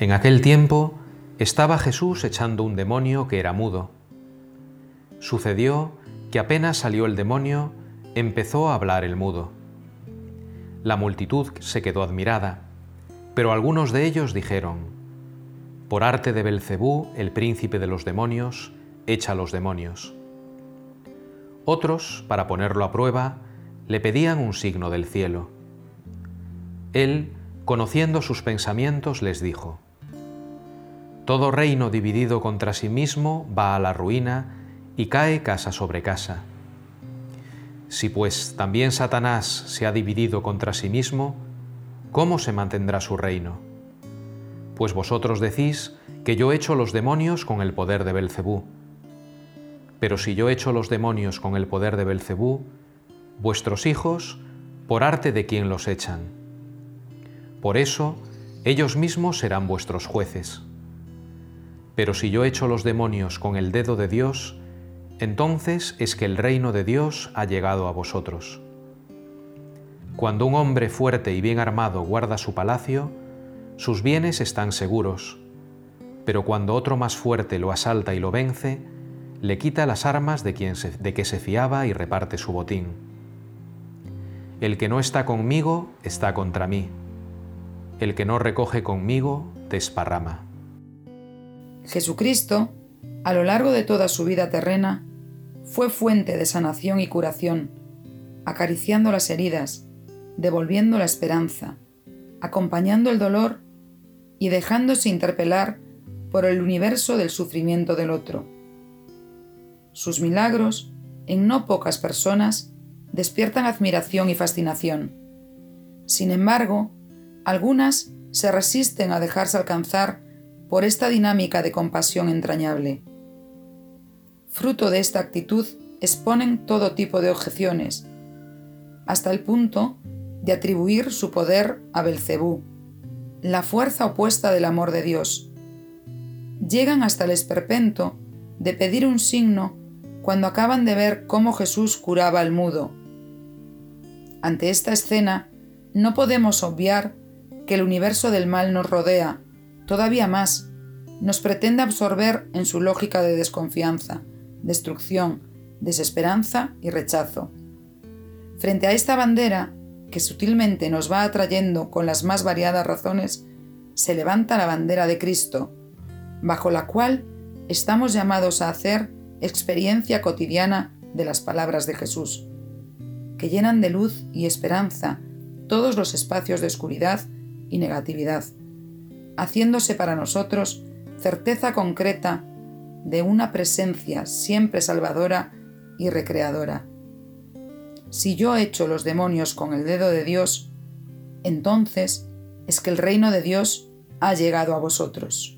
En aquel tiempo estaba Jesús echando un demonio que era mudo. Sucedió que apenas salió el demonio, empezó a hablar el mudo. La multitud se quedó admirada, pero algunos de ellos dijeron: Por arte de Belcebú, el príncipe de los demonios, echa los demonios. Otros, para ponerlo a prueba, le pedían un signo del cielo. Él, conociendo sus pensamientos, les dijo: todo reino dividido contra sí mismo va a la ruina y cae casa sobre casa. Si pues también Satanás se ha dividido contra sí mismo, ¿cómo se mantendrá su reino? Pues vosotros decís que yo echo los demonios con el poder de Belcebú. Pero si yo echo los demonios con el poder de Belcebú, vuestros hijos, por arte de quien los echan. Por eso, ellos mismos serán vuestros jueces. Pero si yo echo los demonios con el dedo de Dios, entonces es que el reino de Dios ha llegado a vosotros. Cuando un hombre fuerte y bien armado guarda su palacio, sus bienes están seguros, pero cuando otro más fuerte lo asalta y lo vence, le quita las armas de, quien de que se fiaba y reparte su botín. El que no está conmigo está contra mí. El que no recoge conmigo desparrama. Jesucristo, a lo largo de toda su vida terrena, fue fuente de sanación y curación, acariciando las heridas, devolviendo la esperanza, acompañando el dolor y dejándose interpelar por el universo del sufrimiento del otro. Sus milagros, en no pocas personas, despiertan admiración y fascinación. Sin embargo, algunas se resisten a dejarse alcanzar por esta dinámica de compasión entrañable. Fruto de esta actitud exponen todo tipo de objeciones, hasta el punto de atribuir su poder a Belcebú, la fuerza opuesta del amor de Dios. Llegan hasta el esperpento de pedir un signo cuando acaban de ver cómo Jesús curaba al mudo. Ante esta escena, no podemos obviar que el universo del mal nos rodea Todavía más, nos pretende absorber en su lógica de desconfianza, destrucción, desesperanza y rechazo. Frente a esta bandera, que sutilmente nos va atrayendo con las más variadas razones, se levanta la bandera de Cristo, bajo la cual estamos llamados a hacer experiencia cotidiana de las palabras de Jesús, que llenan de luz y esperanza todos los espacios de oscuridad y negatividad haciéndose para nosotros certeza concreta de una presencia siempre salvadora y recreadora. Si yo echo los demonios con el dedo de Dios, entonces es que el reino de Dios ha llegado a vosotros.